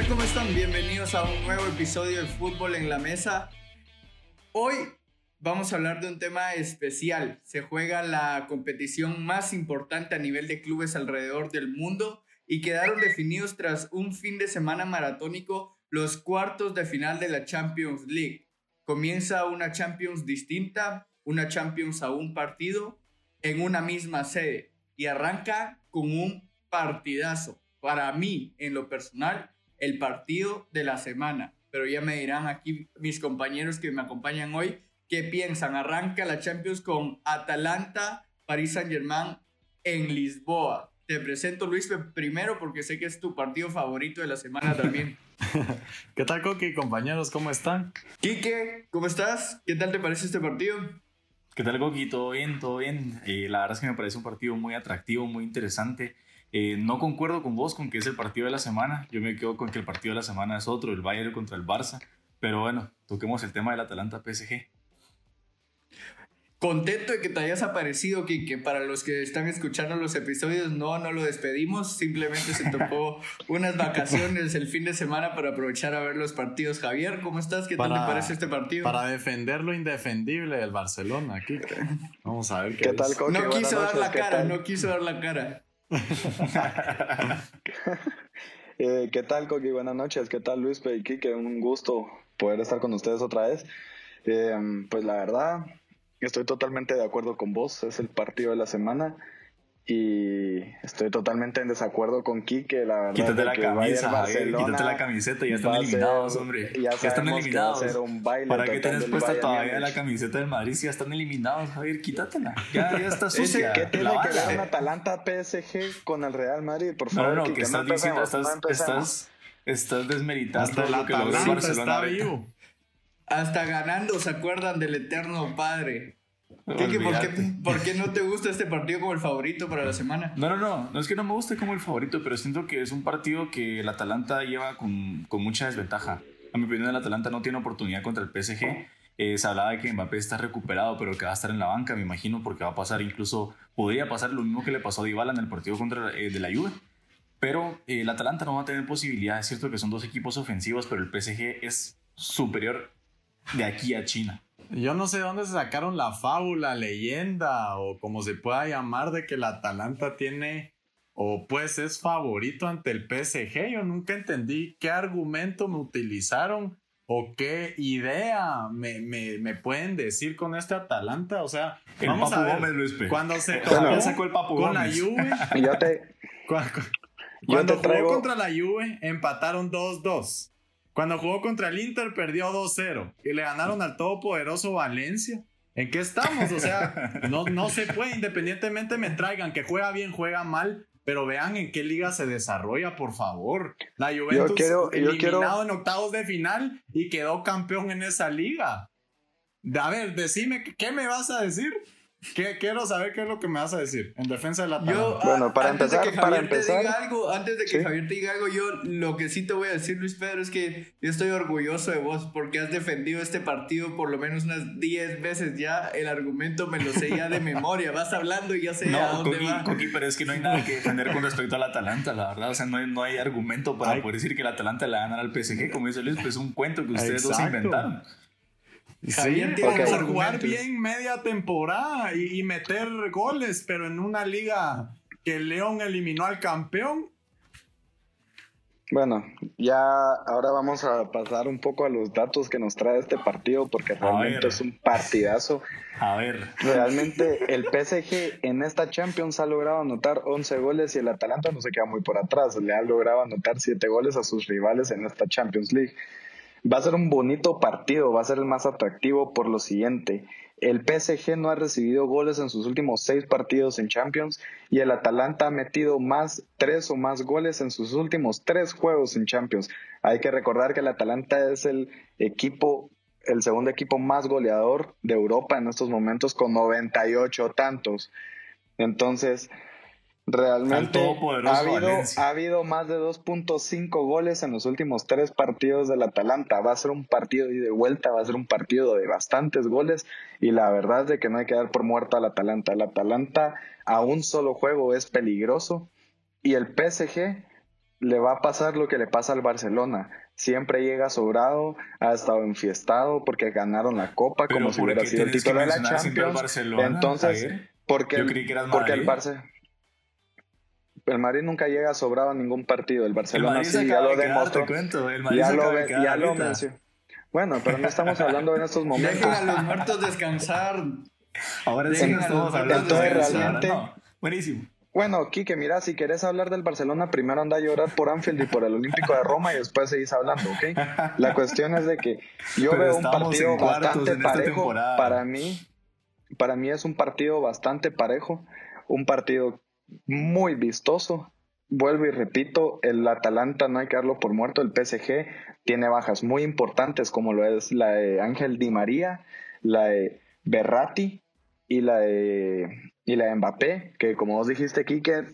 tal? ¿Cómo están? Bienvenidos a un nuevo episodio de Fútbol en la Mesa. Hoy vamos a hablar de un tema especial. Se juega la competición más importante a nivel de clubes alrededor del mundo y quedaron definidos tras un fin de semana maratónico los cuartos de final de la Champions League. Comienza una Champions distinta, una Champions a un partido en una misma sede y arranca con un partidazo. Para mí, en lo personal, el partido de la semana. Pero ya me dirán aquí mis compañeros que me acompañan hoy qué piensan. Arranca la Champions con Atalanta, París Saint Germain en Lisboa. Te presento Luis primero porque sé que es tu partido favorito de la semana también. ¿Qué tal, Coqui, compañeros? ¿Cómo están? Quique, ¿cómo estás? ¿Qué tal te parece este partido? ¿Qué tal, Coqui? ¿Todo bien? ¿Todo bien? Eh, la verdad es que me parece un partido muy atractivo, muy interesante. Eh, no concuerdo con vos con que es el partido de la semana. Yo me quedo con que el partido de la semana es otro, el Bayern contra el Barça. Pero bueno, toquemos el tema del Atalanta PSG. Contento de que te hayas aparecido, que Para los que están escuchando los episodios, no, no lo despedimos. Simplemente se tocó unas vacaciones el fin de semana para aprovechar a ver los partidos. Javier, ¿cómo estás? ¿Qué tal te parece este partido? Para defender lo indefendible del Barcelona, Kike. Vamos a ver qué, ¿Qué tal, No quiso dar la cara, no quiso dar la cara. Eh, ¿Qué tal, Coqui? Buenas noches. ¿Qué tal, Luis Kike? Un gusto poder estar con ustedes otra vez. Eh, pues la verdad, estoy totalmente de acuerdo con vos. Es el partido de la semana y estoy totalmente en desacuerdo con Quique, la verdad. Quítate la camisa, quítate la camiseta, ya están eliminados, hombre. Ya, están eliminados. ¿Para qué tienes puesta todavía la camiseta del Madrid si ya están eliminados, Javier? Quítatela. Ya, ya está sucia. ¿Qué tiene que ver un Atalanta PSG con el Real Madrid? Por favor, no, no, que estás diciendo, estás, estás, estás desmeritando lo que logró Barcelona. Hasta ganando se acuerdan del eterno padre. ¿Por, qué, no te gusta este partido como el favorito para la semana? No, no, no. No es que no me guste como el favorito, pero siento que es un partido que el Atalanta lleva con, con mucha desventaja. A mi opinión, el Atalanta no tiene oportunidad contra el PSG. Eh, se hablaba de que Mbappé está recuperado, pero que va a estar en la banca, me imagino, porque va a pasar incluso, podría pasar lo mismo que le pasó a Dybala en el partido contra eh, de la Juve. Pero eh, el Atalanta no va a tener posibilidad. Es cierto que son dos equipos ofensivos, pero el PSG es superior de aquí a China. Yo no sé de dónde se sacaron la fábula, leyenda o como se pueda llamar de que el Atalanta tiene o pues es favorito ante el PSG. Yo nunca entendí qué argumento me utilizaron o qué idea me, me, pueden decir con este Atalanta. O sea, el vamos a ver, Gómez, cuando se sacó el Papu con la Juve. yo te, cuando, jugó contra la Juve empataron 2-2. Cuando jugó contra el Inter perdió 2-0 y le ganaron al todopoderoso Valencia. ¿En qué estamos? O sea, no, no se puede, independientemente me traigan que juega bien, juega mal, pero vean en qué liga se desarrolla, por favor. La Juventus quiero, eliminado en octavos de final y quedó campeón en esa liga. A ver, decime, ¿qué me vas a decir? Quiero saber qué es lo que me vas a decir en defensa de la Yo, bueno, para antes empezar, de que Javier te diga algo, antes de que Javier te diga algo, yo lo que sí te voy a decir, Luis Pedro, es que yo estoy orgulloso de vos porque has defendido este partido por lo menos unas 10 veces ya. El argumento me lo sé ya de memoria. Vas hablando y ya sé no, a dónde va. pero es que no hay nada que defender con respecto al Atalanta, la verdad. O sea, no hay, no hay argumento para poder decir que el Atalanta le va a ganar al PSG. Como dice Luis, pues es un cuento que ustedes dos inventaron. Sí, tiene que jugar bien media temporada y, meter goles, pero en una liga que León eliminó al campeón. Bueno, ya ahora vamos a pasar un poco a los datos que nos trae este partido porque realmente es un partidazo. A ver. Realmente el PSG en esta Champions ha logrado anotar 11 goles y el Atalanta no se queda muy por atrás. Le ha logrado anotar 7 goles a sus rivales en esta Champions League. Va a ser un bonito partido, va a ser el más atractivo por lo siguiente. El PSG no ha recibido goles en sus últimos seis partidos en Champions y el Atalanta ha metido más tres o más goles en sus últimos tres juegos en Champions. Hay que recordar que el Atalanta es el equipo, el segundo equipo más goleador de Europa en estos momentos con 98 tantos. Entonces, Realmente ha habido, ha habido más de 2.5 goles en los últimos tres partidos del Atalanta. Va a ser un partido de vuelta, va a ser un partido de bastantes goles y la verdad es de que no hay que dar por muerto al Atalanta. El Atalanta a un solo juego es peligroso y el PSG le va a pasar lo que le pasa al Barcelona. Siempre llega sobrado, ha estado enfiestado porque ganaron la Copa como si hubiera sido el título de la Champions. Entonces, porque, porque el Barça el Madrid nunca llega sobrado a ningún partido. El Barcelona sí, ya lo demostró. ya lo, ya lo Bueno, pero no estamos hablando en estos momentos. Dejen a los muertos descansar. Ahora sí estamos hablando de realmente, Buenísimo. Bueno, Kike, mira, si quieres hablar del Barcelona, primero anda a llorar por Anfield y por el Olímpico de Roma y después seguís hablando, ¿ok? La cuestión es de que yo veo un partido bastante parejo. Para mí, para mí es un partido bastante parejo, un partido muy vistoso. Vuelvo y repito, el Atalanta no hay que darlo por muerto, el PSG tiene bajas muy importantes como lo es la de Ángel Di María, la de Berratti y la de y la de Mbappé, que como vos dijiste, Kike,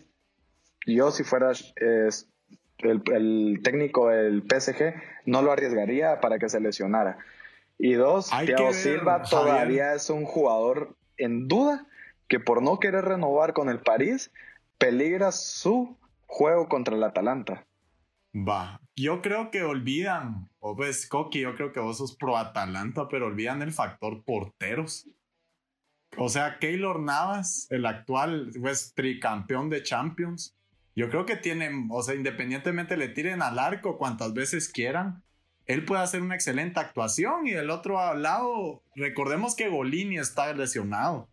yo si fuera el, técnico del PSG, no lo arriesgaría para que se lesionara. Y dos, Thiago Silva todavía es un jugador en duda que por no querer renovar con el París, peligra su juego contra el Atalanta. Va, yo creo que olvidan, o pues Coqui, yo creo que vos sos pro Atalanta, pero olvidan el factor porteros. O sea, Keylor Navas, el actual pues, tricampeón de Champions, yo creo que tienen, o sea, independientemente le tiren al arco cuantas veces quieran, él puede hacer una excelente actuación y el otro lado, recordemos que Golini está lesionado.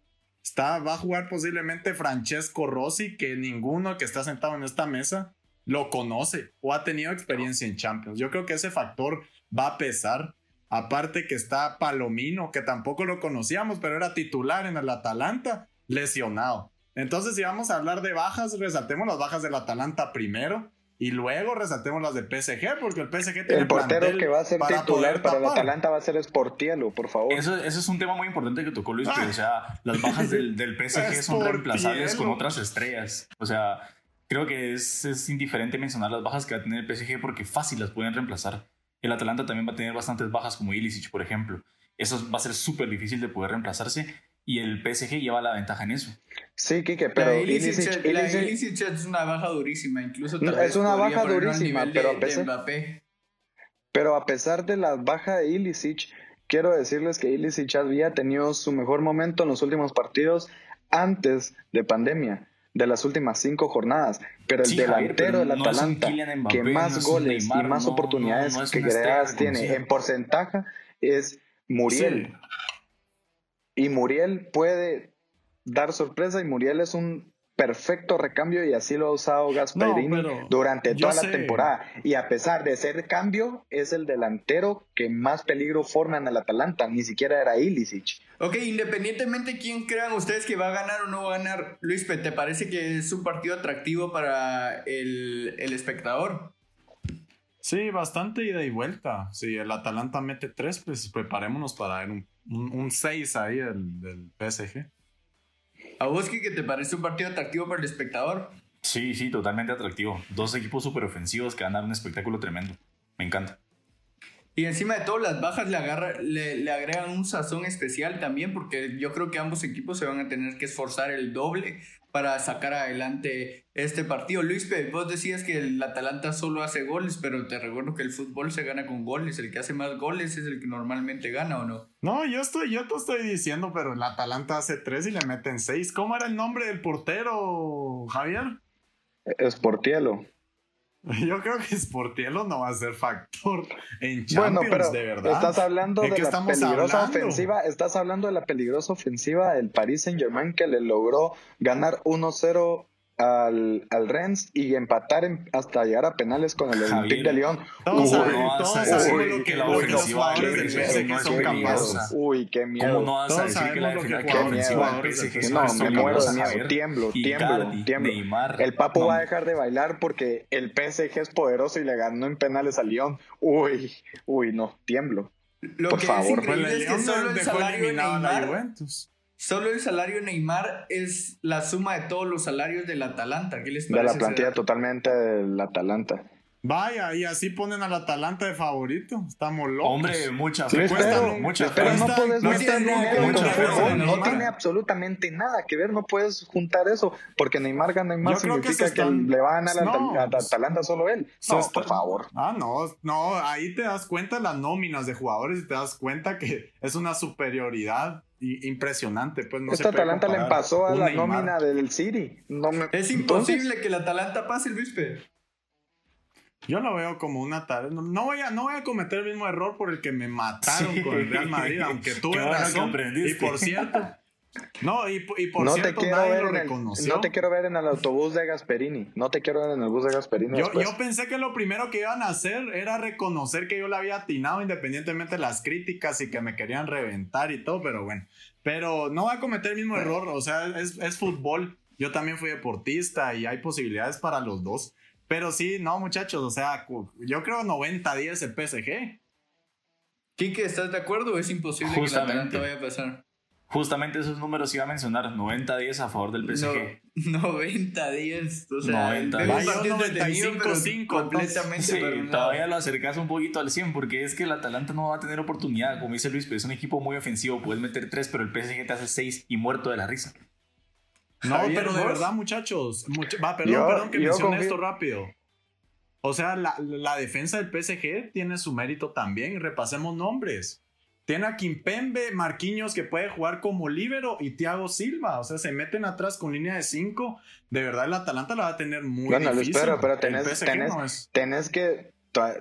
Está, va a jugar posiblemente Francesco Rossi, que ninguno que está sentado en esta mesa lo conoce o ha tenido experiencia en Champions. Yo creo que ese factor va a pesar. Aparte que está Palomino, que tampoco lo conocíamos, pero era titular en el Atalanta, lesionado. Entonces, si vamos a hablar de bajas, resaltemos las bajas del Atalanta primero y luego resaltemos las del PSG, porque el PSG tiene El portero que va a ser titular para el Atalanta va a ser Sportielo, por favor. Eso, es un tema muy importante que tocó Luis, o sea, las bajas del, del PSG son reemplazables con otras estrellas. O sea, creo que es, es indiferente mencionar las bajas que va a tener el PSG porque fácil las pueden reemplazar. El Atalanta también va a tener bastantes bajas como Ilicic, por ejemplo. Eso va a ser súper difícil de poder reemplazarse y el PSG lleva la ventaja en eso. Sí, Kike, pero Ilicic, es una baja durísima, incluso es una baja durísima, pero a pesar pero a pesar de la baja de Ilicic, quiero decirles que Ilicic había tenido su mejor momento en los últimos partidos antes de pandemia de las últimas cinco jornadas, pero el delantero del Atalanta que más goles y más oportunidades que creadas tiene en porcentaje es Muriel. Y Muriel puede dar sorpresa y Muriel es un perfecto recambio y así lo ha usado Gasparini durante toda la temporada. Y a pesar de ser cambio, es el delantero que más peligro forma en el Atalanta, ni siquiera era Ilicic. Ok, independientemente quién crean ustedes que va a ganar o no va a ganar, Luis, ¿te parece que es un partido atractivo para el, espectador? Sí, bastante ida y vuelta. Si el Atalanta mete tres, pues preparémonos para ver un 6 ahí del, del PSG. ¿A vos que te parece un partido atractivo para el espectador? Sí, sí, totalmente atractivo. Dos equipos súper ofensivos que van a dar un espectáculo tremendo. Me encanta. Y encima de todo, las bajas le, agarra, le, agregan un sazón especial también, porque yo creo que ambos equipos se van a tener que esforzar el doble para sacar adelante este partido. Luis, vos decías que el Atalanta solo hace goles, pero te recuerdo que el fútbol se gana con goles. El que hace más goles es el que normalmente gana, ¿o no? No, yo estoy, yo te estoy diciendo, pero el Atalanta hace tres y le meten seis. ¿Cómo era el nombre del portero, Javier? Es Portielo. Yo creo que Sportielo no va a ser factor en Champions, bueno, de verdad. Estás hablando de, la peligrosa ofensiva, estás hablando de la peligrosa ofensiva del Paris Saint-Germain que le logró ganar 1-0 al, al Rennes y empatar hasta llegar a penales con el Olympique de Lyon. Todos sabemos lo que la ofensiva del PSG son capaces. Uy, qué miedo. ¿Cómo no vas a decir que la ofensiva del PSG No, me muero de miedo. Tiemblo, tiemblo, tiemblo. El Papo va a dejar de bailar porque el PSG es poderoso y le ganó en penales a Lyon. Uy, uy, no, tiemblo. Lo Por que favor. Es increíble es que solo el salario de Neymar Solo el salario Neymar es la suma de todos los salarios del Atalanta. ¿Qué les parece? De la plantilla totalmente del Atalanta. Vaya, y así ponen al Atalanta de favorito. Estamos locos. Hombre, mucha fe. pero, no puedes no tiene, no tiene absolutamente nada que ver. No puedes juntar eso. Porque Neymar gana más significa que, le van a la Atalanta solo él. No, por favor. Ah, no, no. Ahí te das cuenta de las nóminas de jugadores y te das cuenta que es una superioridad impresionante. Pues no Esta Atalanta le pasó a la nómina del City. No es imposible que el Atalanta pase el Vispe. Yo lo veo como una tarea. No voy, a, no voy a cometer el mismo error por el que me mataron con el Real Madrid, aunque tuve razón. Y por cierto, no, y, por no cierto, te quiero ver lo el, no te quiero ver en el autobús de Gasperini. No te quiero ver en el bus de Gasperini. Yo, yo, pensé que lo primero que iban a hacer era reconocer que yo la había atinado independientemente de las críticas y que me querían reventar y todo, pero bueno. Pero no va a cometer el mismo error. O sea, es, es fútbol. Yo también fui deportista y hay posibilidades para los dos. Pero sí, no, muchachos, o sea, yo creo 90-10 el PSG. Kike, ¿estás de acuerdo o es imposible que la vaya a pasar? Justamente esos números iba a mencionar, 90-10 a favor del PSG. 90-10, o sea, 90 95 completamente. Sí, todavía lo acercas un poquito al 100 porque es que el Atalanta no va a tener oportunidad, como dice Luis, pero es un equipo muy ofensivo, puedes meter 3, pero el PSG te hace 6 y muerto de la risa. No, pero de verdad, muchachos. va, perdón, perdón que mencione esto rápido. O sea, la, la, defensa del PSG tiene su mérito también. Repasemos nombres. Tiene a Kimpembe, Marquinhos que puede jugar como líbero y Thiago Silva. O sea, se meten atrás con línea de 5. De verdad, el Atalanta la va a tener muy bueno, difícil. Bueno, pero tenés, tenés, que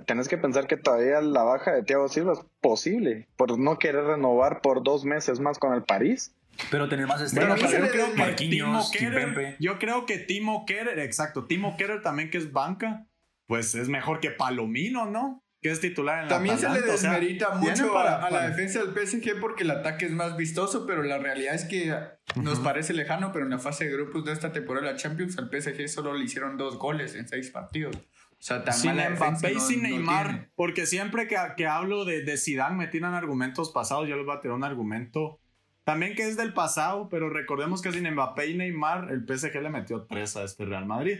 tenés que pensar que todavía la baja de Thiago Silva es posible por no querer renovar por dos meses más con el París. Pero tener más estrellas. yo, creo que Timo Kerer, yo creo que Timo Kerer, exacto, Timo Kerer también que es banca, pues es mejor que Palomino, ¿no? Que es titular en la También se le desmerita mucho a, la defensa del PSG porque el ataque es más vistoso, pero la realidad es que nos parece lejano, pero en la fase de grupos de esta temporada de la Champions al PSG solo le hicieron dos goles en seis partidos. O sea, tan sin Mbappé y sin Neymar, porque siempre que, que hablo de, de Zidane me tiran argumentos pasados, yo les voy a tirar un argumento también que es del pasado, pero recordemos que sin Mbappé y Neymar, el PSG le metió 3 a este Real Madrid.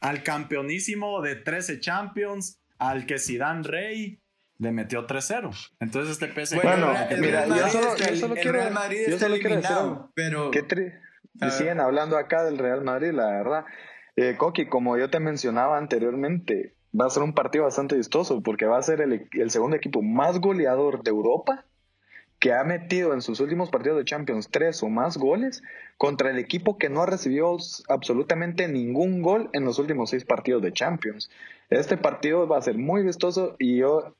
Al campeonísimo de 13 Champions, al que Zidane Rey le metió 3-0. Entonces este PSG... Bueno, mira, yo solo, yo solo quiero, yo solo quiero decir pero... Y siguen hablando acá del Real Madrid, la verdad. Eh, Coqui, como yo te mencionaba anteriormente, va a ser un partido bastante vistoso porque va a ser el, el segundo equipo más goleador de Europa que ha metido en sus últimos partidos de Champions tres o más goles contra el equipo que no ha recibido absolutamente ningún gol en los últimos seis partidos de Champions. Este partido va a ser muy vistoso y yo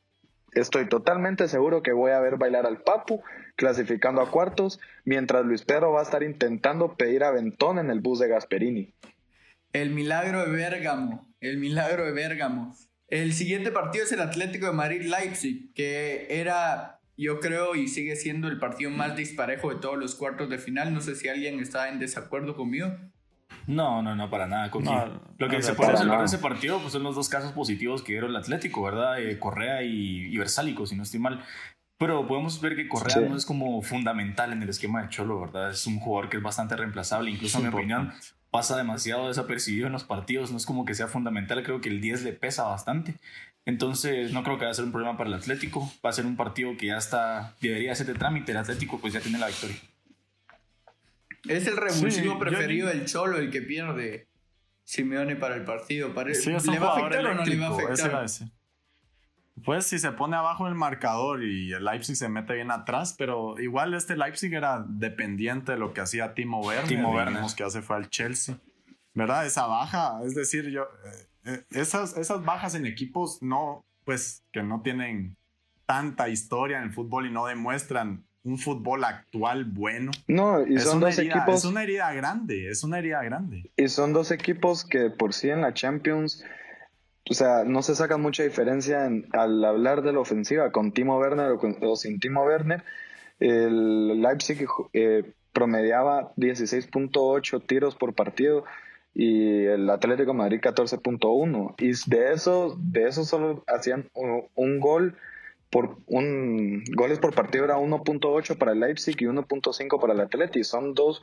estoy totalmente seguro que voy a ver bailar al Papu clasificando a cuartos, mientras Luis Pedro va a estar intentando pedir aventón en el bus de Gasperini. El milagro de Bérgamo, el milagro de Bérgamo. El siguiente partido es el Atlético de Madrid-Leipzig, que era yo creo y sigue siendo el partido más disparejo de todos los cuartos de final. No sé si alguien está en desacuerdo conmigo. No, no, no, para nada. lo que se puede observar de ese partido pues, son los dos casos positivos que dieron el Atlético, ¿verdad? Eh, Correa y, y Versálico, si no estoy mal. Pero podemos ver que Correa no es como fundamental en el esquema de Cholo, ¿verdad? Es un jugador que es bastante reemplazable. Incluso, en mi opinión, pasa demasiado desapercibido en los partidos. No es como que sea fundamental. Creo que el 10 le pesa bastante. Entonces, no creo que vaya a ser un problema para el Atlético. Va a ser un partido que ya está, debería ser de trámite. El Atlético, pues ya tiene la victoria. Es el revulsivo preferido del Cholo el que pierde Simeone para el partido. ¿Le va a afectar o no le va a afectar? Pues si se pone abajo el marcador y el Leipzig se mete bien atrás, pero igual este Leipzig era dependiente de lo que hacía Timo Werner. Timo Werner. que hace fue al Chelsea. ¿Verdad? Esa baja, es decir, yo, eh, esas, esas bajas en equipos no, pues, que no tienen tanta historia en el fútbol y no demuestran un fútbol actual bueno. No, y son dos equipos. Es una herida grande, es una herida grande. Y son dos equipos que por sí en la Champions, o sea, no se saca mucha diferencia al hablar de la ofensiva con Timo Werner o, sin Timo Werner. El Leipzig eh, promediaba 16.8 tiros por partido y el Atlético Madrid 14.1 y de eso de eso solo hacían un, gol por un goles por partido era 1.8 para el Leipzig y 1.5 para el Atlético son dos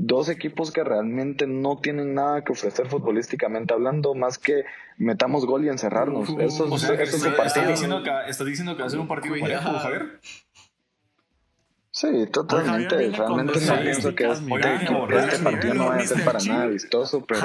dos equipos que realmente no tienen nada que ofrecer futbolísticamente hablando, más que metamos gol y encerrarnos. Eso, es un partido. ¿Estás diciendo que, ¿Estás diciendo que va a ser un partido parejo, Javier? Sí, totalmente. Realmente no pienso que este, este partido no vaya a ser para nada vistoso, pero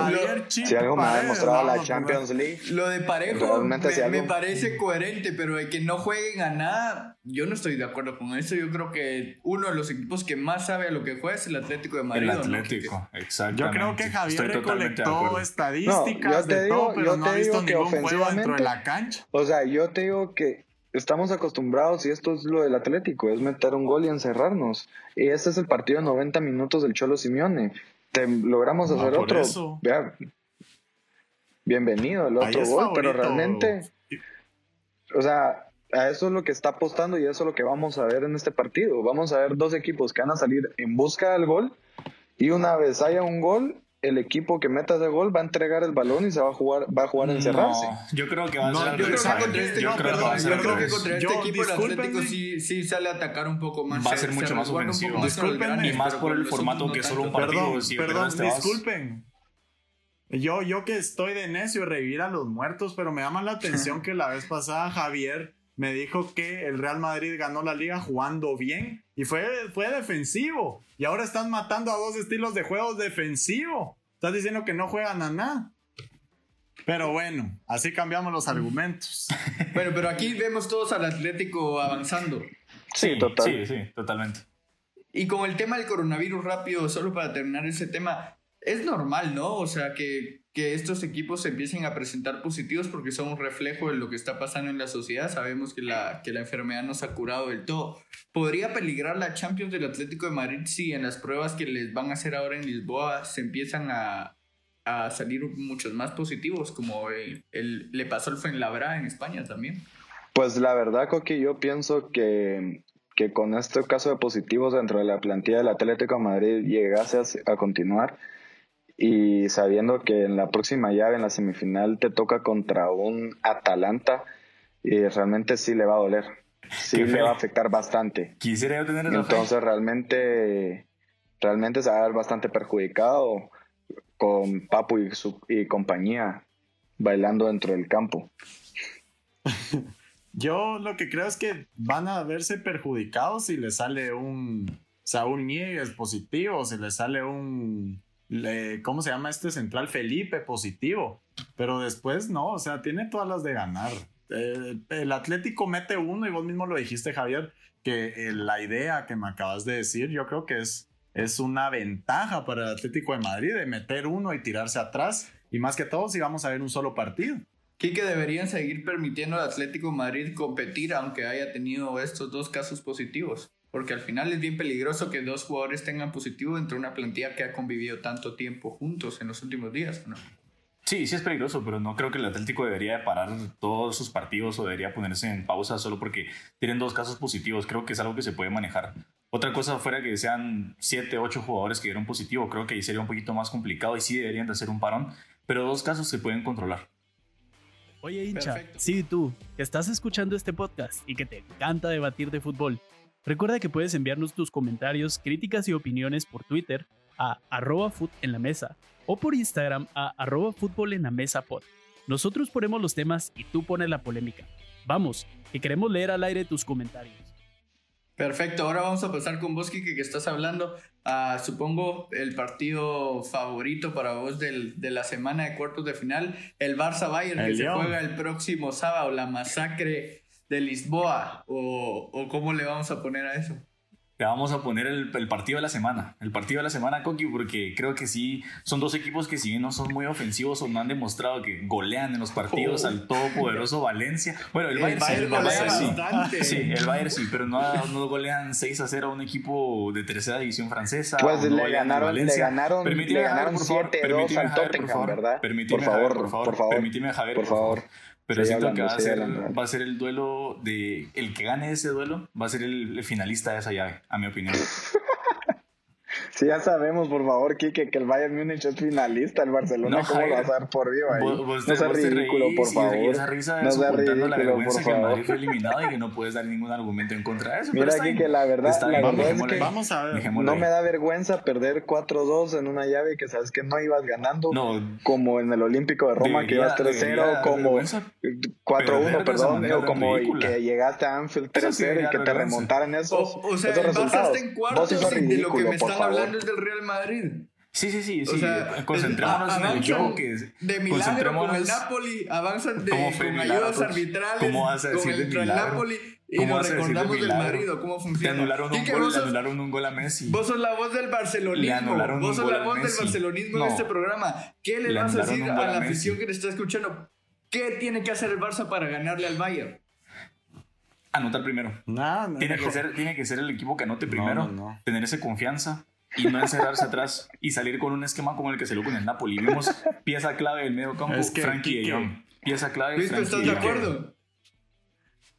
si algo me ha demostrado la Champions League. Lo de parejo me, parece coherente, pero de que no jueguen a nada, yo no estoy de acuerdo con eso. Yo creo que uno de los equipos que más sabe a lo que juega es el Atlético de Madrid. El Atlético, exacto. Yo creo que Javier recolectó estadísticas de todo, pero no ha visto ningún juego dentro de la cancha. O sea, yo te digo que estamos acostumbrados y esto es lo del Atlético, es meter un gol y encerrarnos. Y este es el partido de 90 minutos del Cholo Simeone. Te, logramos hacer otro. bienvenido el otro gol, pero realmente, o sea, a eso es lo que está apostando y eso es lo que vamos a ver en este partido. Vamos a ver dos equipos que van a salir en busca del gol y una vez haya un gol, el equipo que meta ese gol va a entregar el balón y se va a jugar va a jugar a encerrarse. yo creo que va a ser yo creo que contra este, yo creo, que contra este equipo el Atlético sí, sí sale a atacar un poco más. Va a ser mucho más ofensivo. Disculpen, y más por el formato que solo un partido. Perdón, perdón disculpen. Yo, yo que estoy de necio revivir a los muertos, pero me llama la atención que la vez pasada Javier me dijo que el Real Madrid ganó la liga jugando bien y fue, fue defensivo. Y ahora están matando a dos estilos de juegos defensivo. Estás diciendo que no juegan a nada. Pero bueno, así cambiamos los argumentos. bueno, pero aquí vemos todos al Atlético avanzando. Sí, total. Sí, sí, totalmente. Y con el tema del coronavirus rápido, solo para terminar ese tema, es normal, ¿no? O sea, que, que estos equipos se empiecen a presentar positivos porque son un reflejo de lo que está pasando en la sociedad. Sabemos que la, que la enfermedad no se ha curado del todo. ¿Podría peligrar la Champions del Atlético de Madrid si en las pruebas que les van a hacer ahora en Lisboa se empiezan a, a salir muchos más positivos, como el, le pasó al Fuenlabrada en España también? Pues la verdad, Coqui, yo pienso que, que con este caso de positivos dentro de la plantilla del Atlético de Madrid llegase a continuar y sabiendo que en la próxima llave, en la semifinal, te toca contra un Atalanta, y realmente sí le va a doler, sí le va a afectar bastante. Quisiera tener Entonces realmente, realmente se va a ver bastante perjudicado con Papu y, su, y compañía bailando dentro del campo. Yo lo que creo es que van a verse perjudicados si le sale un, o sea, un Nieves positivo, si le sale un ¿cómo se llama este central? Felipe, positivo. Pero después no, o sea, tiene todas las de ganar. Eh, el Atlético mete uno y vos mismo lo dijiste, Javier, que eh, la idea que me acabas de decir, yo creo que es, es una ventaja para el Atlético de Madrid de meter uno y tirarse atrás. Y más que todo, si vamos a ver un solo partido. que deberían seguir permitiendo al Atlético de Madrid competir aunque haya tenido estos dos casos positivos porque al final es bien peligroso que dos jugadores tengan positivo dentro de una plantilla que ha convivido tanto tiempo juntos en los últimos días, ¿no? Sí, sí es peligroso, pero no creo que el Atlético debería parar todos sus partidos o debería ponerse en pausa solo porque tienen dos casos positivos. Creo que es algo que se puede manejar. Otra cosa fuera que sean siete, ocho jugadores que dieron positivo, creo que ahí sería un poquito más complicado y sí deberían de hacer un parón, pero dos casos se pueden controlar. Oye, hincha, sí, tú, que estás escuchando este podcast y que te encanta debatir de fútbol Recuerda que puedes enviarnos tus comentarios, críticas y opiniones por Twitter a arroba en la mesa o por Instagram a arroba fútbol en la mesa pod. Nosotros ponemos los temas y tú pones la polémica. Vamos, que queremos leer al aire tus comentarios. Perfecto, ahora vamos a pasar con vos, Kike, que estás hablando, a, supongo, el partido favorito para vos del, de la semana de cuartos de final, el Barça-Bayern, que se juega el próximo sábado, la masacre de Lisboa o, o cómo le vamos a poner a eso? Le vamos a poner el, el, partido de la semana, el partido de la semana, Coqui, porque creo que sí, son dos equipos que si bien no son muy ofensivos o no han demostrado que golean en los partidos oh. al todopoderoso Valencia. Bueno, el, Bayern, sí, el Bayern sí. sí. el Bayern sí, pero no, no, golean 6 a 0 a un equipo de tercera división francesa. Pues le ganaron, le ganaron, le ganaron 7 2 al Tottenham, ¿verdad? Por favor, por favor, por favor, permíteme, Javier, por favor. Pero siento que va a, ser, va a ser el duelo de. El que gane ese duelo va a ser el, finalista de esa llave, a mi opinión. Si ya sabemos, por favor, Kike, que el Bayern Múnich es finalista, el Barcelona, ¿cómo lo vas a dar por vivo ahí? no sea ridículo, por favor. Y esa risa no sea ridículo, la vergüenza por que el Madrid fue eliminado y que no puedes dar ningún argumento en contra de eso. Mira, Kike, la verdad, la verdad es que vamos a ver. no me da vergüenza perder 4-2 en una llave que sabes que no ibas ganando, como en el Olímpico de Roma, que ibas 3-0, como 4-1, perdón, o como que llegaste a Anfield 3-0 y que te remontaran esos, o, sea, esos resultados. en cuartos de lo que me están hablando es del Real Madrid. Sí, sí, sí, sí. O sea, concentrémonos en el juego que es. De milagro con el Napoli, avanzan de, con ayudas arbitrales. ¿Cómo vas a decir con el, de milagro? Napoli. Y nos recordamos del Madrid, cómo funciona. Le anularon un, gol, le anularon un gol a Messi. Vos sos la voz del barcelonismo. Vos sos la voz del barcelonismo en este programa. ¿Qué le, vas a decir a la afición que te está escuchando? ¿Qué tiene que hacer el Barça para ganarle al Bayern? Anotar primero. tiene, que ser, tiene que ser el equipo que anote primero. Tener esa confianza y no encerrarse atrás y salir con un esquema como el que se lo con el Napoli. Vimos pieza clave del medio campo, es que, Frankie de Pieza clave. ¿Viste? ¿Estás de acuerdo?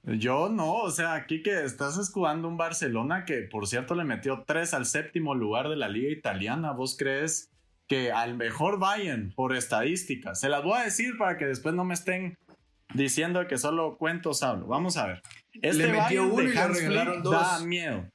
Yo no, o sea, aquí que estás escudando un Barcelona que, por cierto, le metió tres al séptimo lugar de la liga italiana. ¿Vos crees que al mejor Bayern por estadística? Se las voy a decir para que después no me estén diciendo que solo cuentos hablo. Vamos a ver. Este Bayern de Hans Flick da miedo.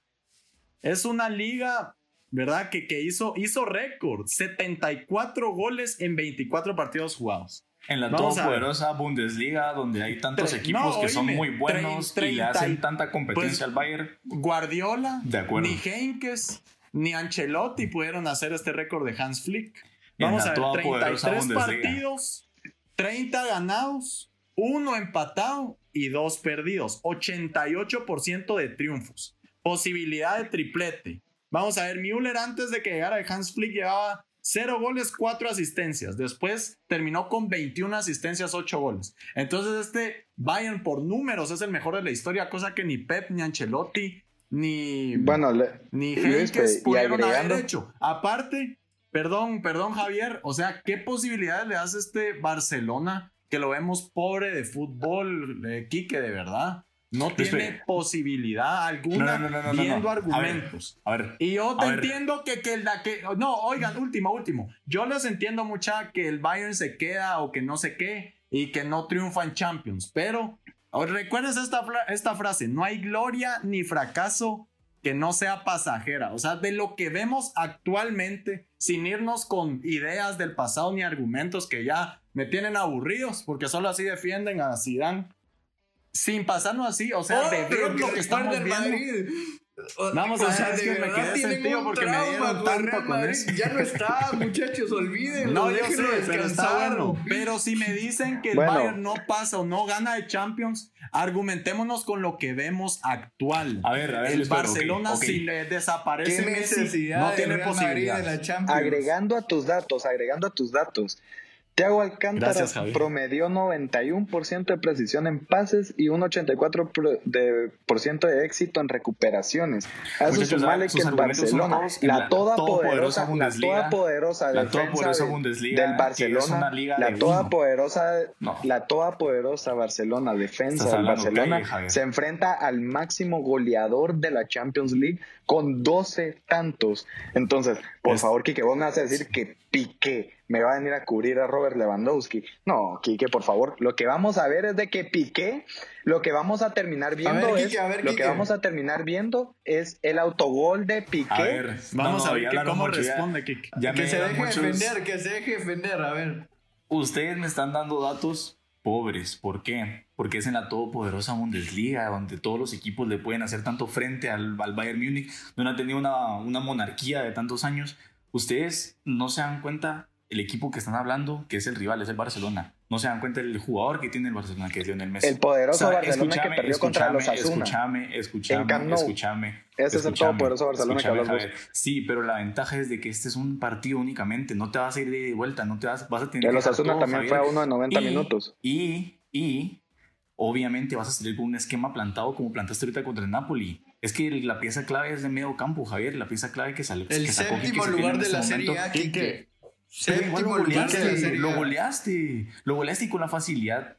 Es una liga ¿verdad? Que, que hizo, hizo récord, 74 goles en 24 partidos jugados. En la todopoderosa Bundesliga, donde hay tantos equipos que son muy buenos y le hacen tanta competencia pues, al Bayern. Guardiola, ni Henkes, ni Ancelotti pudieron hacer este récord de Hans Flick. Vamos a ver, 33 partidos, 30 ganados, 1 empatado y 2 perdidos. 88% de triunfos. Posibilidad de triplete. Vamos a ver, Müller antes de que llegara el Hans Flick llevaba 0 goles, 4 asistencias. Después terminó con 21 asistencias, 8 goles. Entonces este Bayern por números es el mejor de la historia, cosa que ni Pep, ni Ancelotti, ni, bueno, ni Henkes pudieron haber hecho. Aparte, perdón, perdón Javier, o sea, ¿qué posibilidades le hace este Barcelona que lo vemos pobre de fútbol, eh, Quique, de verdad? No tiene posibilidad alguna viendo argumentos. A ver, y yo te entiendo que, que, la, que. No, oigan, último, último. Yo les entiendo mucha que el Bayern se queda o que no sé qué y que no triunfa en Champions. Pero recuerden esta, esta frase: no hay gloria ni fracaso que no sea pasajera. O sea, de lo que vemos actualmente, sin irnos con ideas del pasado ni argumentos que ya me tienen aburridos, porque solo así defienden a Zidane sin pasarnos así, o sea, de ver lo que estamos viendo. Madrid. Vamos a ver, es que me quedé sentido porque me dieron tanto con eso. Ya no está, muchachos, olviden. No, yo sé, pero está bueno. Pero si me dicen que el Bayern no pasa o no gana de Champions, argumentémonos con lo que vemos actual. A ver, a ver. El Barcelona, si le desaparece Messi, no tiene posibilidad. Agregando a tus datos, agregando a tus datos. Thiago Alcántara promedió 91% de precisión en pases y un 84% de, por ciento de éxito en recuperaciones. A eso sumarle que en Barcelona, la toda poderosa, la toda poderosa defensa del Barcelona, la toda poderosa, la toda poderosa Barcelona defensa del Barcelona se enfrenta al máximo goleador de la Champions League con 12 tantos. Entonces, por favor, Kike, vos me vas a decir que Piqué me va a venir a cubrir a Robert Lewandowski. No, Quique, por favor. Lo que vamos a ver es de que Piqué, lo que vamos a terminar viendo es, lo que vamos a terminar viendo es el autogol de Piqué. vamos a ver cómo responde Quique. que se deje defender, que se deje defender, a ver. Ustedes me están dando datos pobres. ¿Por qué? Porque es en la todopoderosa Bundesliga, donde todos los equipos le pueden hacer tanto frente al, al Bayern Múnich, donde ha tenido una, una monarquía de tantos años. Ustedes no se dan cuenta el equipo que están hablando, que es el rival, es el Barcelona. No se dan cuenta del jugador que tiene el Barcelona, que es Lionel Messi. El poderoso Barcelona que perdió contra los Asuna. Escúchame, escúchame, escúchame. Ese es el todopoderoso Barcelona que hablas Sí, pero la ventaja es de que este es un partido únicamente. No te vas a ir de vuelta, no te vas, vas a tener que los Asuna también fue a uno de 90 minutos. Y, y, obviamente vas a salir con un esquema plantado como plantaste ahorita contra el Napoli. Es que la pieza clave es de medio campo, Javier. La pieza clave que sale. El séptimo lugar de la Serie A, lo goleaste, lo goleaste, lo goleaste con la facilidad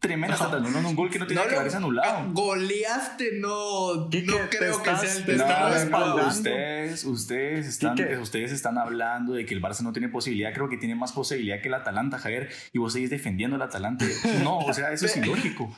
tremenda no, no, un gol que no tiene que haberse anulado. Goleaste, no, no creo que sea el no, ustedes, ustedes están, ustedes están hablando de que el Barça no tiene posibilidad, creo que tiene más posibilidad que el Atalanta, Javier, y vos seguís defendiendo al Atalanta. No, o sea, eso es ilógico.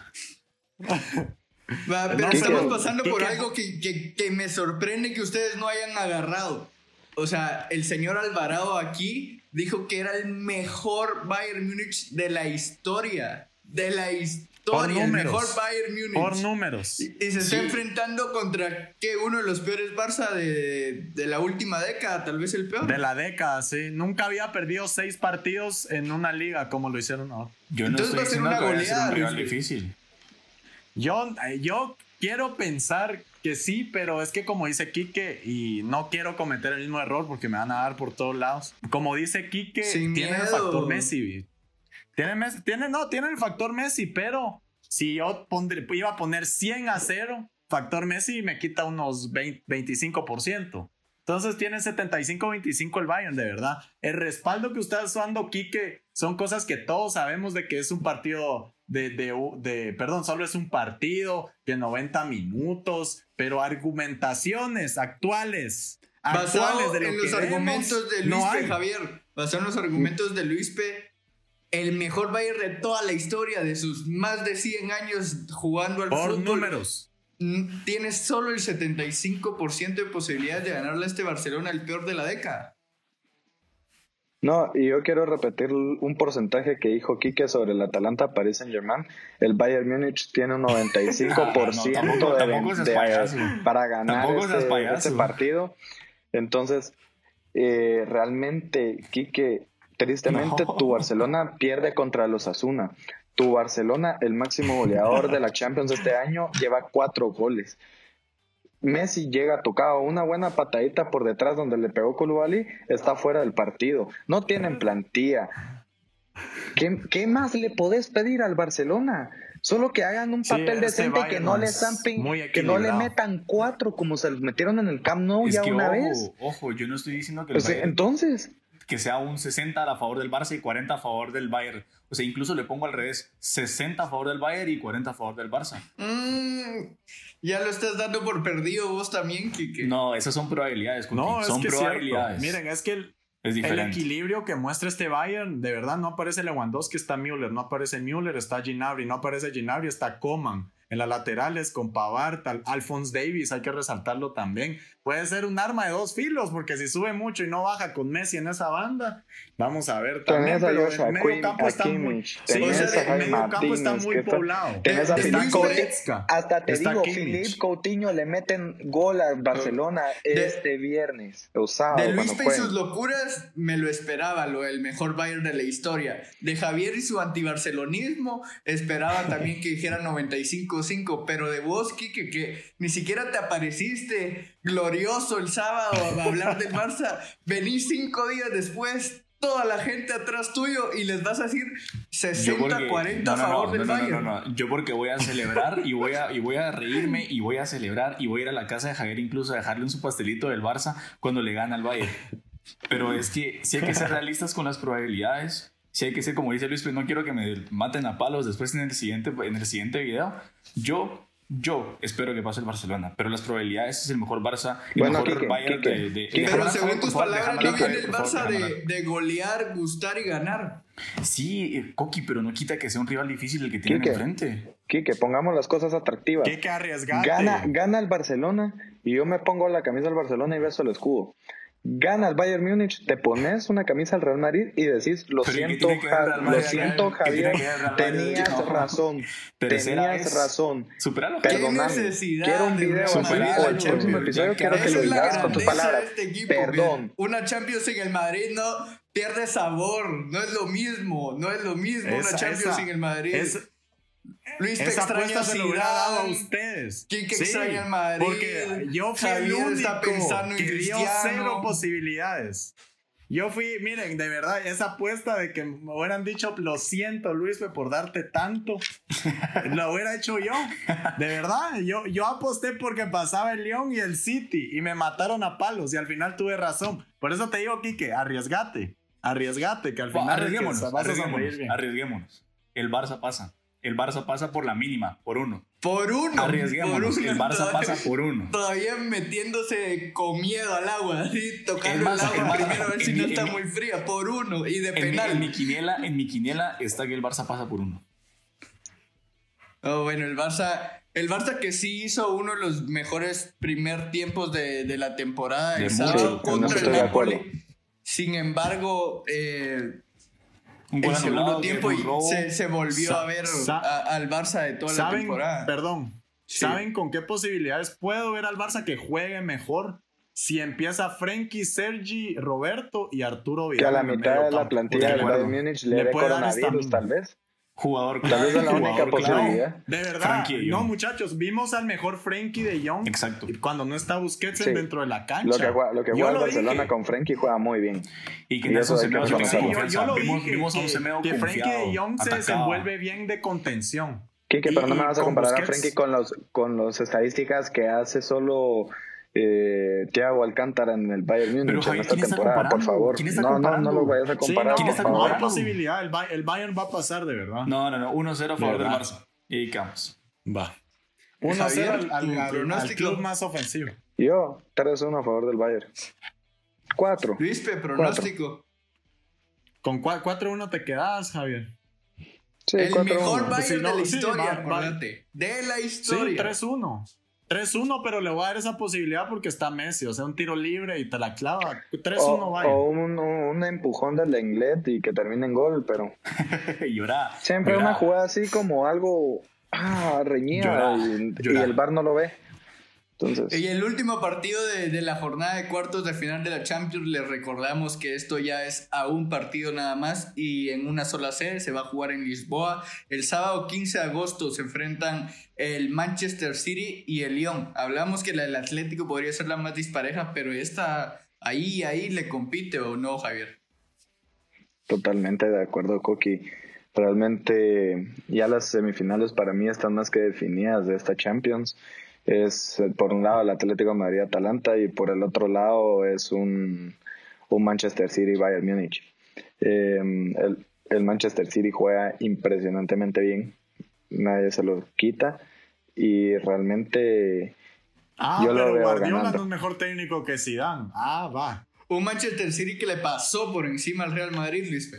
pero estamos pasando por algo que, que, que me sorprende que ustedes no hayan agarrado. O sea, el señor Alvarado aquí dijo que era el mejor Bayern Múnich de la historia de la historia, el mejor Bayern Múnich. Por números. Y, se está enfrentando contra ¿qué? uno de los peores Barça de, de, la última década, tal vez el peor. De la década, sí. Nunca había perdido seis partidos en una liga como lo hicieron ahora. Yo no Entonces estoy va a ser una goleada. Un rival difícil. Yo, eh, yo quiero pensar que sí, pero es que como dice Quique, y no quiero cometer el mismo error porque me van a dar por todos lados. Como dice Quique, tiene el factor Messi. Tiene, tiene, no, tiene el factor Messi, pero si yo iba a poner 100 a 0, factor Messi me quita unos 25%. Entonces tiene 75-25 el Bayern, de verdad. El respaldo que usted está dando, Quique, son cosas que todos sabemos de que es un partido de, de, de, perdón, solo es un partido de 90 minutos, pero argumentaciones actuales. Actuales de lo en los argumentos de Luis P. Javier, basado en los argumentos de Luis P el mejor Bayern de toda la historia, de sus más de 100 años jugando al Por números. Tiene solo el 75% de posibilidades de ganarle a este Barcelona, el peor de la década. No, y yo quiero repetir un porcentaje que dijo Quique sobre el Atalanta Paris Saint Germain. El Bayern Múnich tiene un 95% de, para ganar este, este, partido. Entonces, eh, realmente, Quique, Tristemente, tu Barcelona pierde contra los Asuna. Tu Barcelona, el máximo goleador de la Champions este año, lleva cuatro goles. Messi llega tocado una buena patadita por detrás donde le pegó Koulibaly, está fuera del partido. No tienen plantilla. ¿Qué, más le podés pedir al Barcelona? Solo que hagan un papel decente y que no le zampen, que no le metan cuatro como se los metieron en el Camp Nou ya una vez. Ojo, yo no estoy diciendo que el entonces que sea un 60 a favor del Barça y 40 a favor del Bayern. O sea, incluso le pongo al revés, 60 a favor del Bayern y 40 a favor del Barça. Mm, ya lo estás dando por perdido vos también, Kike. No, esas son probabilidades. No, son probabilidades. Miren, es que el, el equilibrio que muestra este Bayern, de verdad, no aparece Lewandowski, está Müller, no aparece Müller, está Ginabri, no aparece Ginabri, está Coman. En las laterales con Pavard, Alphonse Davis, hay que resaltarlo también. Puede ser un arma de dos filos, porque si sube mucho y no baja con Messi en esa banda, vamos a ver también. Pero el medio campo está muy, sí, el medio campo está muy poblado. Tenés a Hasta te digo, Philippe Coutinho le meten gol a Barcelona este viernes o sábado. De Luis y sus locuras me lo esperaba, lo el mejor Bayern de la historia. De Javier y su antibarcelonismo esperaba también que dijera 95 pero de vos, Kike, que ni siquiera te apareciste glorioso el sábado a hablar del Barça, venís cinco días después, toda la gente atrás tuyo y les vas a decir 60-40 a favor del Bayern. No, no, yo porque voy a celebrar y voy a, y voy a reírme y voy a celebrar y voy a ir a la casa de Javier incluso a dejarle un su pastelito del Barça cuando le gana al Bayern. Pero es que si hay que ser realistas con las probabilidades si hay que ser como dice Luis, pues no quiero que me maten a palos después en el siguiente, en el siguiente video. Yo, yo espero que pase el Barcelona, pero las probabilidades es el mejor Barça, el mejor Bayern de, Pero según tus palabras, no viene el Barça de, de, golear, gustar y ganar. Sí, Coqui, pero no quita que sea un rival difícil el que tiene enfrente. Quique, pongamos las cosas atractivas. Quique, arriesgate. Gana, gana el Barcelona y yo me pongo la camisa del Barcelona y beso el escudo gana el Bayern Múnich, te pones una camisa al Real Madrid y decís, lo siento, lo siento Javier, tenías razón, tenías razón. Perdóname, quiero un video o el próximo episodio quiero que lo digas con tus palabras. Este Perdón. Una Champions en el Madrid no pierde sabor, no es lo mismo, no es lo mismo una Champions en el Madrid. Luis te Esa apuesta se lo hubiera dado a ustedes. ¿Quién que extraña al Madrid? Porque yo fui el único que dio cero posibilidades. Yo fui, miren, de verdad, esa apuesta de que me hubieran dicho, lo siento, Luis, por darte tanto, lo hubiera hecho yo. De verdad, yo, yo aposté porque pasaba el León y el City y me mataron a palos y al final tuve razón. Por eso te digo, Kike, arriesgate, arriesgate, que al final arriesguémonos, arriesguémonos, arriesguémonos. El Barça pasa. El Barça pasa por la mínima, por uno. Por uno. Arriesguémonos. El Barça pasa por uno. Todavía metiéndose con miedo al agua, así, tocando el agua primero a ver si no está muy fría. Por uno. Y de penal. en, mi quiniela, en mi quiniela está que el Barça pasa por uno. Oh, bueno, el Barça. El Barça que sí hizo uno de los mejores primer tiempos de, de la temporada el sábado contra el Napoli. Sin embargo, eh, el segundo tiempo y se, se, volvió a ver al Barça de toda la temporada. Perdón. ¿Saben con qué posibilidades puedo ver al Barça que juegue mejor? Si empieza Frenkie, Sergi, Roberto y Arturo Vidal. Que a la mitad de la plantilla del Bayern Múnich le, le dé coronavirus, tal vez. Jugador clave. es la única posibilidad. De verdad. no, muchachos, vimos al mejor Frankie de Young. Exacto. Cuando no está Busquets dentro de la cancha. Lo que, juega, lo que juega el Barcelona con Frankie juega muy bien. Y que y eso se yo, yo, lo dije, vimos, que, que Frankie de Young se desenvuelve bien de contención. Kike, pero no me vas a comparar a Frankie con los con las estadísticas que hace solo eh, Thiago Alcántara en el Bayern Múnich en esta temporada, por favor. no, no, no lo vayas a comparar. no, hay posibilidad, el, Bayern va a pasar de verdad. No, no, no, 1-0 a favor del Barça. Y quedamos. Va. 1-0 al, al, club más ofensivo. Yo, 3-1 a favor del Bayern. 4. Luispe, pronóstico. Con 4-1 te quedas, Javier. Sí, el mejor Bayern de la historia, De la historia. Sí, 3-1. 3-1, pero le voy a dar esa posibilidad porque está Messi, o sea, un tiro libre y te la clava. 3-1 vaya. O un, un, empujón del Lenglet y que termine en gol, pero. llora. Siempre una jugada así como algo ah, reñida y, el bar no lo ve. Y el último partido de, la jornada de cuartos de final de la Champions, les recordamos que esto ya es a un partido nada más y en una sola sede se va a jugar en Lisboa. El sábado 15 de agosto se enfrentan el Manchester City y el Lyon. Hablamos que el Atlético podría ser la más dispareja, pero esta ahí, ahí le compite o no, Javier. Totalmente de acuerdo, Coqui. Realmente ya las semifinales para mí están más que definidas de esta Champions es por un lado el Atlético Madrid-Atalanta y por el otro lado es un, un Manchester City-Bayern Múnich. Em, el, el, Manchester City juega impresionantemente bien, nadie se lo quita y realmente ah, yo lo veo Guardiola no es mejor técnico que Zidane. Ah, va. Un Manchester City que le pasó por encima al Real Madrid, Luis.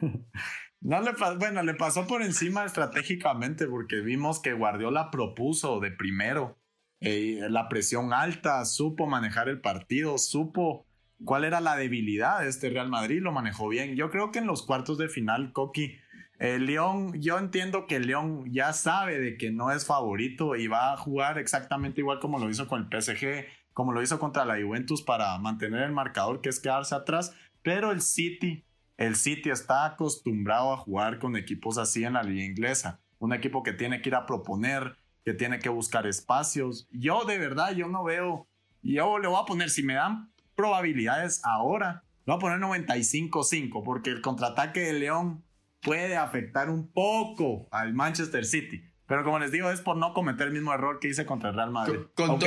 No le bueno, le pasó por encima estratégicamente porque vimos que Guardiola propuso de primero eh, la presión alta, supo manejar el partido, supo cuál era la debilidad de este Real Madrid, lo manejó bien. Yo creo que en los cuartos de final, Coqui, el León, yo entiendo que León ya sabe de que no es favorito y va a jugar exactamente igual como lo hizo con el PSG, como lo hizo contra la Juventus para mantener el marcador, que es quedarse atrás, pero el City el City está acostumbrado a jugar con equipos así en la liga inglesa. Un equipo que tiene que ir a proponer, que tiene que buscar espacios. Yo de verdad, yo no veo, yo le voy a poner, si me dan probabilidades ahora, le voy a poner 95-5, porque el contraataque de León puede afectar un poco al Manchester City. Pero como les digo, es por no cometer el mismo error que hice contra el Real Madrid. Con,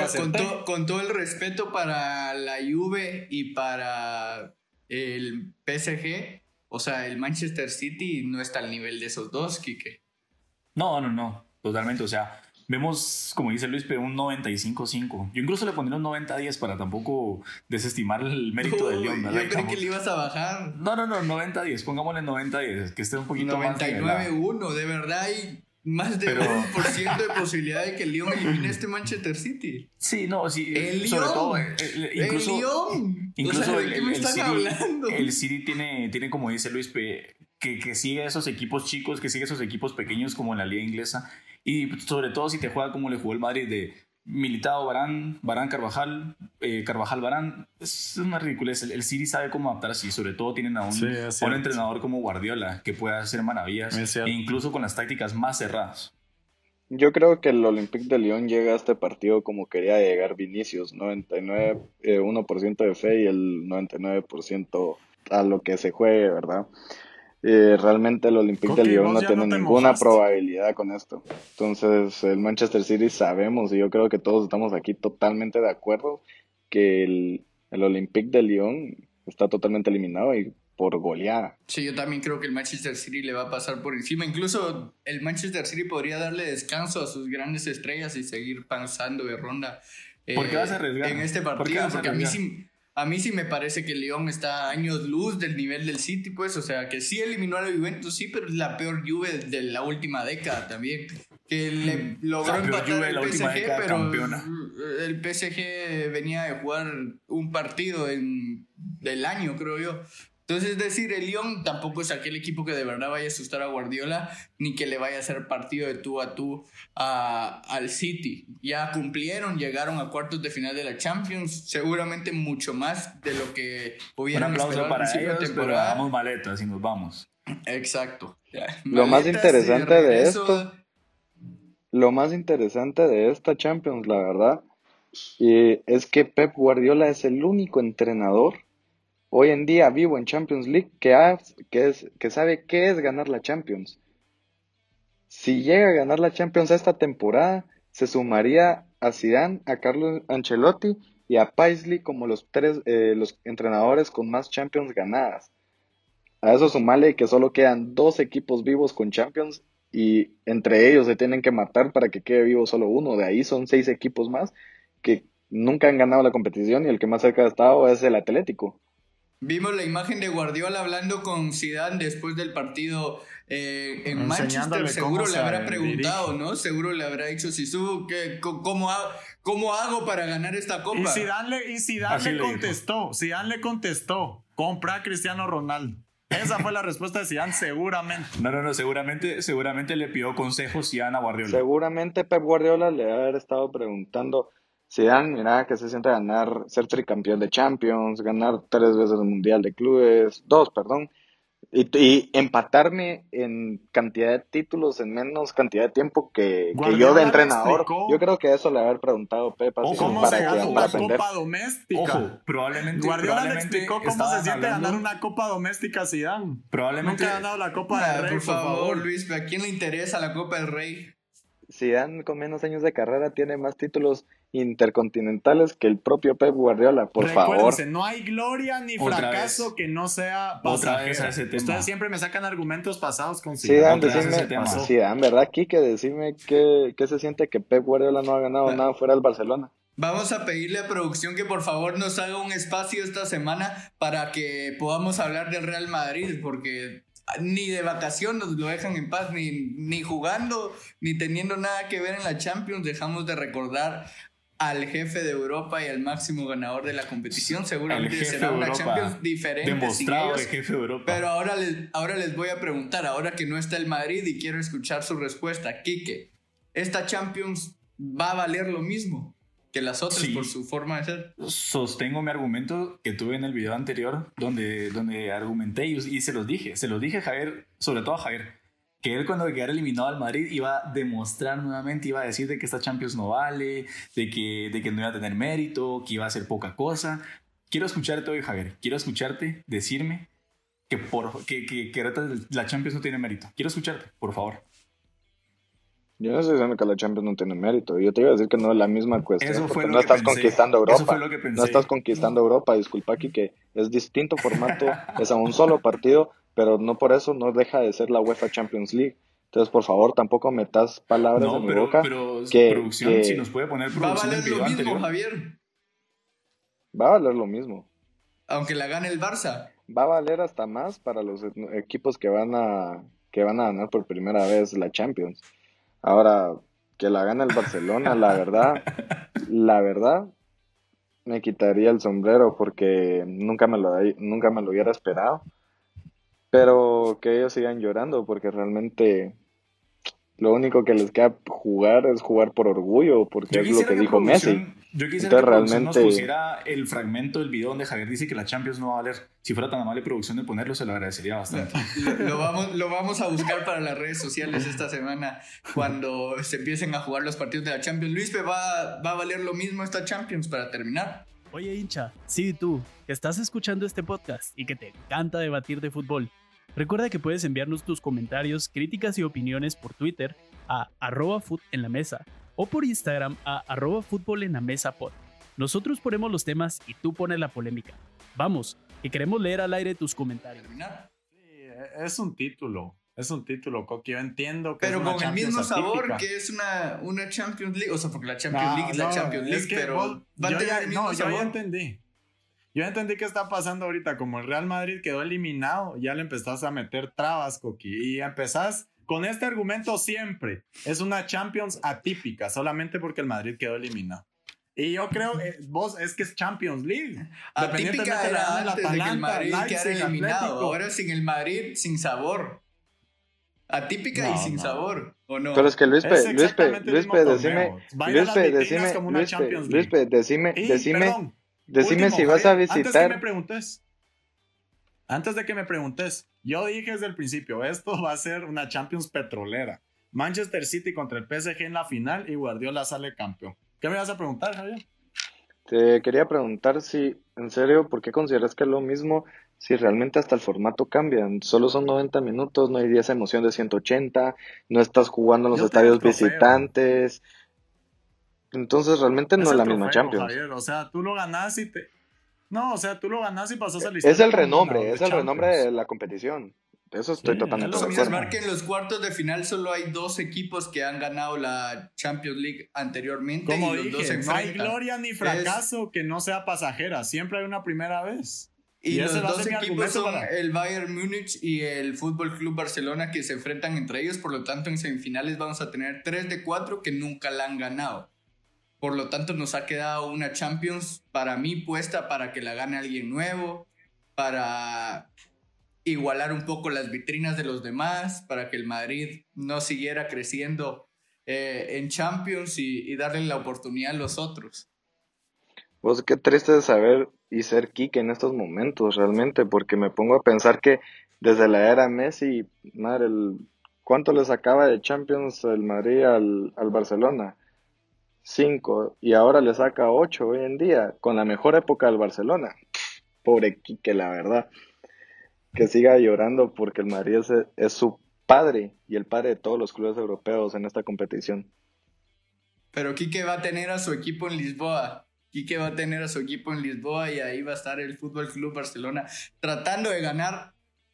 con todo el respeto para la Juve y para el PSG, o sea, el Manchester City no está al nivel de esos dos, Kike. No, no, no, totalmente. O sea, vemos, como dice Luis, pero un 95-5. Yo incluso le pondría un 90-10 para tampoco desestimar el mérito del León. Yo creí que le ibas a bajar. No, no, no, 90-10. Pongámosle 90-10, que esté un poquito 99 más. 99-1, de verdad hay más de un por ciento de posibilidad de que el Lyon elimine este Manchester City. Sí, no, sí. El sobre todo, eh, incluso, el Lyon. Incluso el, el, City, el, City, tiene, tiene, como dice Luis, que, que sigue a esos equipos chicos, que sigue a esos equipos pequeños como en la liga inglesa. Y sobre todo si te juega como le jugó el Madrid de Militado Barán, Barán Carvajal, eh, Carvajal Barán, es una ridiculez. El, City sabe cómo adaptarse y sobre todo tienen a un, un entrenador como Guardiola que puede hacer maravillas, e incluso con las tácticas más cerradas. Yo creo que el Olympique de Lyon llega a este partido como quería llegar Vinicius, 99, eh, 1% de fe y el 99% a lo que se juegue, ¿verdad? Eh, realmente el Olympique de Lyon no tiene ninguna probabilidad con esto. Entonces, el Manchester City sabemos, y yo creo que todos estamos aquí totalmente de acuerdo, que el, el Olympique de Lyon está totalmente eliminado y por goleada. Sí, yo también creo que el Manchester City le va a pasar por encima. Incluso el Manchester City podría darle descanso a sus grandes estrellas y seguir pasando de ronda. ¿Por qué vas a arriesgar? En este partido, porque a mí sí a mí sí me parece que León está a años luz del nivel del City, pues, o sea, que sí eliminó a la Juventus, sí, pero es la peor Juve de la última década también. Que le mm. logró empatar el PSG, pero el PSG venía de jugar un partido en, del año, creo yo. Entonces, es decir, el Lyon tampoco es aquel equipo que de verdad vaya a asustar a Guardiola, ni que le vaya a hacer partido de tú a tú a, al City. Ya cumplieron, llegaron a cuartos de final de la Champions, seguramente mucho más de lo que hubieran esperado para ellos, pero damos maletas y nos vamos. Exacto. lo más interesante de esto, lo más interesante de esta Champions, la verdad, es que Pep Guardiola es el único entrenador hoy en día vivo en Champions League que, que, es, que sabe qué es ganar la Champions. Si llega a ganar la Champions esta temporada, se sumaría a Zidane, a Carlos Ancelotti y a Paisley como los tres eh, los entrenadores con más Champions ganadas. A eso sumale que solo quedan dos equipos vivos con Champions y entre ellos se tienen que matar para que quede vivo solo uno. De ahí son seis equipos más que nunca han ganado la competición y el que más cerca ha estado es el Atlético. Vimos la imagen de Guardiola hablando con Zidane después del partido eh, en Manchester. Seguro le habrá preguntado, ¿no? Seguro le habrá dicho Sisu, cómo, ¿cómo hago para ganar esta copa? Y Zidane le, y Zidane le contestó, Zidane le contestó, compra a Cristiano Ronaldo. Esa fue la respuesta de Zidane, seguramente. No, no, no, seguramente, seguramente le pidió consejos Zidane a Guardiola. Seguramente Pep Guardiola le ha estado preguntando Zidane, mira que se siente ganar, ser tricampeón de Champions, ganar tres veces el Mundial de Clubes, dos, perdón, y, empatarme en cantidad de títulos en menos cantidad de tiempo que, yo de entrenador. Yo creo que eso le haber preguntado Pepa. ¿Cómo se gana una copa doméstica? Ojo, probablemente. Guardiola le explicó cómo se siente ganar una copa doméstica a Zidane. Probablemente. Nunca ha ganado la Copa del Rey, por favor, Luis. ¿A quién le interesa la Copa del Rey? Zidane con menos años de carrera tiene más títulos intercontinentales que el propio Pep Guardiola, por favor. no hay gloria ni fracaso que no sea pasajero. Ustedes siempre me sacan argumentos pasados con Zidane. Sí, Dan, ¿verdad, Kike? Decime qué, qué se siente que Pep Guardiola no ha ganado nada fuera del Barcelona. Vamos a pedirle a producción que por favor nos haga un espacio esta semana para que podamos hablar del Real Madrid, porque ni de vacación nos lo dejan en paz, ni, ni jugando, ni teniendo nada que ver en la Champions, dejamos de recordar al jefe de Europa y al máximo ganador de la competición. Seguramente será una Champions diferente. Demostrado el jefe de Europa. Pero ahora les, ahora les voy a preguntar, ahora que no está el Madrid y quiero escuchar su respuesta. Quique, ¿esta Champions va a valer lo mismo? que las otras por su forma de ser. Sostengo mi argumento que tuve en el video anterior, donde, donde argumenté y, y, se los dije, se los dije a Javier, sobre todo a Javier que él cuando quedara eliminado al Madrid iba a demostrar nuevamente, iba a decir de que esta Champions no vale, de que, de que no iba a tener mérito, que iba a ser poca cosa. Quiero escucharte hoy, Javier. Quiero escucharte decirme que, por, que, que, que la Champions no tiene mérito. Quiero escucharte, por favor. Yo no estoy diciendo que la Champions no tiene mérito. Yo te iba a decir que no es la misma cuestión. no estás conquistando Europa. No estás conquistando Europa. Disculpa aquí que es distinto formato. es a un solo partido pero no por eso no deja de ser la UEFA Champions League. Entonces, por favor, tampoco metas palabras en mi boca. Pero que, producción, si nos puede poner Va a valer lo mismo, Javier. Va a valer lo mismo. Aunque la gane el Barça. Va a valer hasta más para los equipos que van a que van a ganar por primera vez la Champions. Ahora, que la gane el Barcelona, la verdad, la verdad, me quitaría el sombrero porque nunca me lo, nunca me lo hubiera esperado. Pero que ellos sigan llorando porque realmente lo único que les queda jugar es jugar por orgullo, porque es lo que, dijo Messi. Yo quisiera que realmente... nos pusiera el fragmento del video donde Javier dice que la Champions no va a valer. Si fuera tan amable producción de ponerlo, se lo agradecería bastante. Lo, vamos, lo vamos a buscar para las redes sociales esta semana cuando se empiecen a jugar los partidos de la Champions. Luis, ¿va, va a valer lo mismo esta Champions para terminar? Oye hincha, sí tú, que estás escuchando este podcast y que te encanta debatir de fútbol Recuerda que puedes enviarnos tus comentarios, críticas y opiniones por Twitter a arroba en la mesa o por Instagram a arroba fútbol en la mesa pod. Nosotros ponemos los temas y tú pones la polémica. Vamos, que queremos leer al aire tus comentarios. Sí, es un título. Es un título, Coqui. Yo entiendo que Pero con el mismo sabor que es una, una Champions League. O sea, porque la Champions League es la Champions League, pero va a tener el mismo no, yo ya entendí. Yo entendí qué está pasando ahorita. Como el Real Madrid quedó eliminado, ya le empezás a meter trabas, Coqui. Y empezás con este argumento siempre. Es una Champions atípica, solamente porque el Madrid quedó eliminado. Y yo creo, que vos, es que es Champions League. Atípica era antes de que el Madrid quedara eliminado. Ahora sin el Madrid, sin sabor. Atípica y sin sabor, ¿o no? Pero es que Luis Luispe, Luispe, decime, Luispe, decime, Luispe, decime, decime, decime si vas a visitar. Antes de que me preguntes, antes de que me preguntes, yo dije desde el principio, esto va a ser una Champions petrolera. Manchester City contra el PSG en la final y Guardiola sale campeón. ¿Qué me vas a preguntar, Javier? Te quería preguntar si, en serio, ¿por qué consideras que es lo mismo si realmente hasta el formato cambia? Solo son 90 minutos, no hay esa emoción de 180, no estás jugando en los estadios visitantes. Entonces realmente no es, la misma Champions. Javier. O sea, tú lo ganás y te... No, o sea, tú lo ganás y pasas a la Es el renombre, es el renombre de la competición. Eso estoy totalmente de acuerdo. que en los cuartos de final solo hay dos equipos que han ganado la Champions League anteriormente. Como y los dije, no hay gloria ni fracaso que no sea pasajera. Siempre hay una primera vez. Y, los dos equipos son el Bayern Múnich y el Fútbol Club Barcelona que se enfrentan entre ellos. Por lo tanto, en semifinales vamos a tener tres de cuatro que nunca la han ganado. Por lo tanto, nos ha quedado una Champions para mí puesta para que la gane alguien nuevo, para igualar un poco las vitrinas de los demás para que el Madrid no siguiera creciendo eh, en Champions y, darle la oportunidad a los otros. Pues qué triste de saber y ser Kike en estos momentos realmente, porque me pongo a pensar que desde la era Messi, madre, ¿cuánto le sacaba de Champions el Madrid al, al Barcelona? Cinco, y ahora le saca ocho hoy en día, con la mejor época del Barcelona. Pobre Quique, la verdad que siga llorando porque el Madrid es, su padre y el padre de todos los clubes europeos en esta competición. Pero Quique va a tener a su equipo en Lisboa. Quique va a tener a su equipo en Lisboa y ahí va a estar el Fútbol Club Barcelona tratando de ganar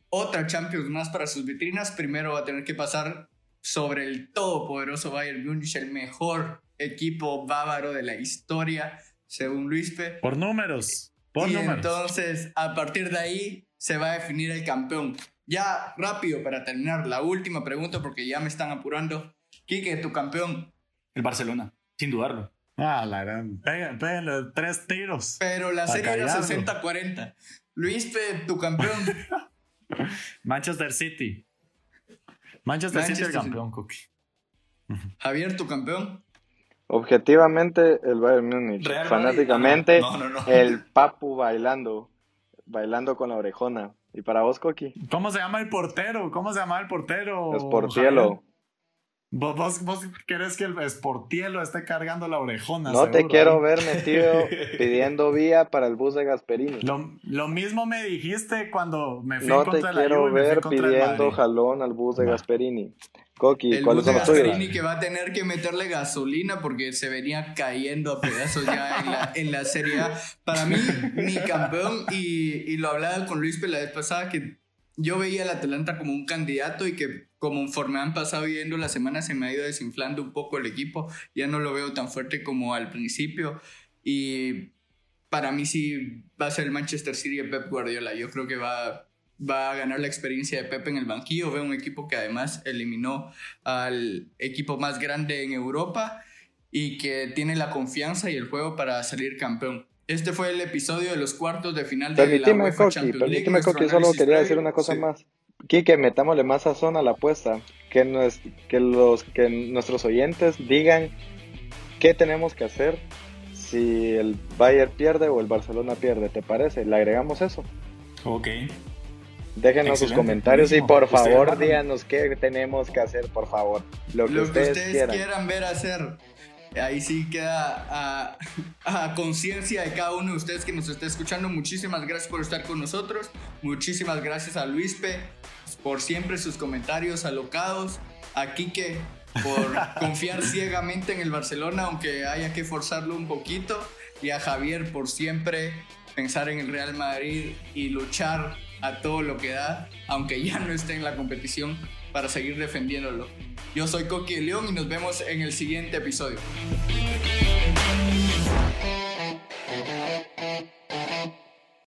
otra Champions más para sus vitrinas. Primero va a tener que pasar sobre el todopoderoso Bayern Múnich, el mejor equipo bávaro de la historia, según Luispe. Por números. Por y números. entonces, a partir de ahí, se va a definir el campeón. Ya rápido para terminar, la última pregunta porque ya me están apurando. Quique, tu campeón. El Barcelona, sin dudarlo. Ah, la gran. Péguenle tres tiros. Pero la serie era 60-40. Luis, tu campeón. Manchester City. Manchester, City el campeón, Cookie. Javier, tu campeón. Objetivamente, el Bayern Múnich. Fanáticamente, el Papu bailando bailando con la orejona. ¿Y para vos, Coqui? ¿Cómo se llama el portero? ¿Cómo se llama el portero? Esportielo. ¿Vos, vos, querés que el Esportielo esté cargando la orejona? No te quiero ver metido pidiendo vía para el bus de Gasperini. Lo, mismo me dijiste cuando me fui no contra la No te quiero ver pidiendo jalón al bus de Gasperini. Coqui, el bus de Gasperini que va a tener que meterle gasolina porque se venía cayendo a pedazos ya en la, en la Serie A. Para mí, mi campeón, y, y lo hablaba con Luis la vez pasada, que yo veía al Atalanta como un candidato y que conforme han pasado viendo las semanas se me ha ido desinflando un poco el equipo. Ya no lo veo tan fuerte como al principio. Y para mí sí va a ser el Manchester City de Pep Guardiola. Yo creo que va, va a ganar la experiencia de Pep en el banquillo. Veo un equipo que además eliminó al equipo más grande en Europa y que tiene la confianza y el juego para salir campeón. Este fue el episodio de los cuartos de final de la UEFA Champions League. Permíteme, Coqui, solo quería decir una cosa más. Quique, metámosle más sazón a la apuesta. Que, que, los, que nuestros oyentes digan qué tenemos que hacer si el Bayern pierde o el Barcelona pierde. ¿Te parece? ¿Le agregamos eso? Ok. Déjenos sus comentarios y por favor díganos qué tenemos que hacer, por favor. Lo que, ustedes, quieran ver hacer ahí sí queda a, conciencia de cada uno de ustedes que nos está escuchando. Muchísimas gracias por estar con nosotros. Muchísimas gracias a Luispe por siempre sus comentarios alocados. A Quique por confiar ciegamente en el Barcelona, aunque haya que forzarlo un poquito. Y a Javier por siempre pensar en el Real Madrid y luchar a todo lo que da, aunque ya no esté en la competición, para seguir defendiéndolo. Yo soy Coqui León y nos vemos en el siguiente episodio.